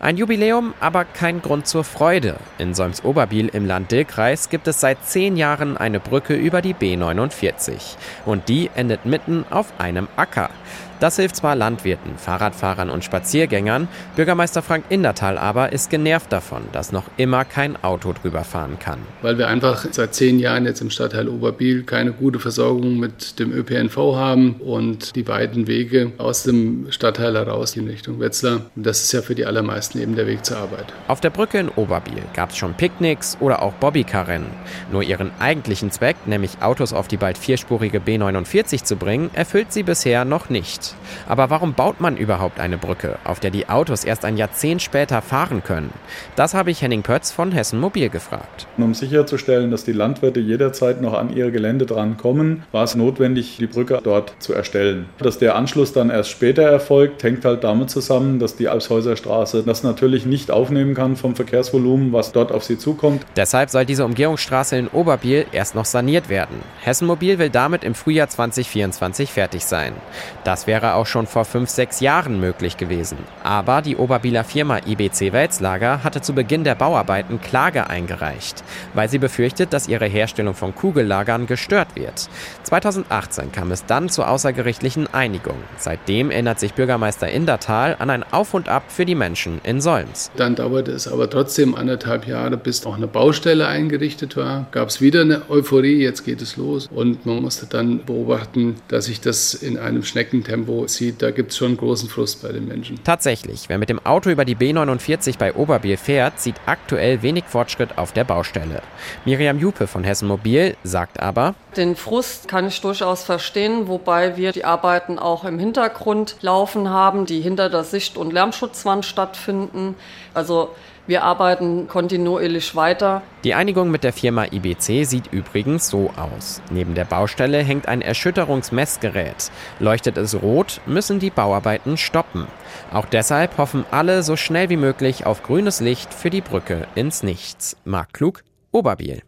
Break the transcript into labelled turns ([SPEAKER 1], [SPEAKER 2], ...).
[SPEAKER 1] Ein Jubiläum, aber kein Grund zur Freude. In Solms-Oberbiel im Land Dillkreis gibt es seit zehn Jahren eine Brücke über die B49. Und die endet mitten auf einem Acker. Das hilft zwar Landwirten, Fahrradfahrern und Spaziergängern, Bürgermeister Frank Indertal aber ist genervt davon, dass noch immer kein Auto drüber fahren kann.
[SPEAKER 2] Weil wir einfach seit zehn Jahren jetzt im Stadtteil Oberbiel keine gute Versorgung mit dem ÖPNV haben und die weiten Wege aus dem Stadtteil heraus in Richtung Wetzlar. Das ist ja für die allermeisten eben der Weg zur Arbeit.
[SPEAKER 1] Auf der Brücke in Oberbiel gab es schon Picknicks oder auch Bobbycar-Rennen. Nur ihren eigentlichen Zweck, nämlich Autos auf die bald vierspurige B49 zu bringen, erfüllt sie bisher noch nicht. Aber warum baut man überhaupt eine Brücke, auf der die Autos erst ein Jahrzehnt später fahren können? Das habe ich Henning Pötz von Hessen Mobil gefragt.
[SPEAKER 3] Um sicherzustellen, dass die Landwirte jederzeit noch an ihr Gelände drankommen, war es notwendig, die Brücke dort zu erstellen. Dass der Anschluss dann erst später erfolgt, hängt halt damit zusammen, dass die Alpshäuserstraße das natürlich nicht aufnehmen kann vom Verkehrsvolumen, was dort auf sie zukommt.
[SPEAKER 1] Deshalb soll diese Umgehungsstraße in Oberbiel erst noch saniert werden. Hessen Mobil will damit im Frühjahr 2024 fertig sein. Das wäre wäre auch schon vor fünf, sechs Jahren möglich gewesen. Aber die Oberbieler Firma IBC Welslager hatte zu Beginn der Bauarbeiten Klage eingereicht, weil sie befürchtet, dass ihre Herstellung von Kugellagern gestört wird. 2018 kam es dann zur außergerichtlichen Einigung. Seitdem erinnert sich Bürgermeister Indertal an ein Auf und Ab für die Menschen in Solms.
[SPEAKER 2] Dann dauerte es aber trotzdem anderthalb Jahre, bis auch eine Baustelle eingerichtet war. Gab es wieder eine Euphorie, jetzt geht es los. Und man musste dann beobachten, dass sich das in einem Schneckentempo Tempo sieht, da gibt es schon großen Frust bei den Menschen.
[SPEAKER 1] Tatsächlich, wer mit dem Auto über die B49 bei Oberbiel fährt, sieht aktuell wenig Fortschritt auf der Baustelle. Miriam Jupe von Hessen Mobil sagt aber,
[SPEAKER 4] den Frust kann ich durchaus verstehen, wobei wir die Arbeiten auch im Hintergrund laufen haben, die hinter der Sicht- und Lärmschutzwand stattfinden. Also wir arbeiten kontinuierlich weiter.
[SPEAKER 1] Die Einigung mit der Firma IBC sieht übrigens so aus. Neben der Baustelle hängt ein Erschütterungsmessgerät. Leuchtet es rot, müssen die Bauarbeiten stoppen. Auch deshalb hoffen alle so schnell wie möglich auf grünes Licht für die Brücke ins Nichts. Marc Klug, Oberbiel.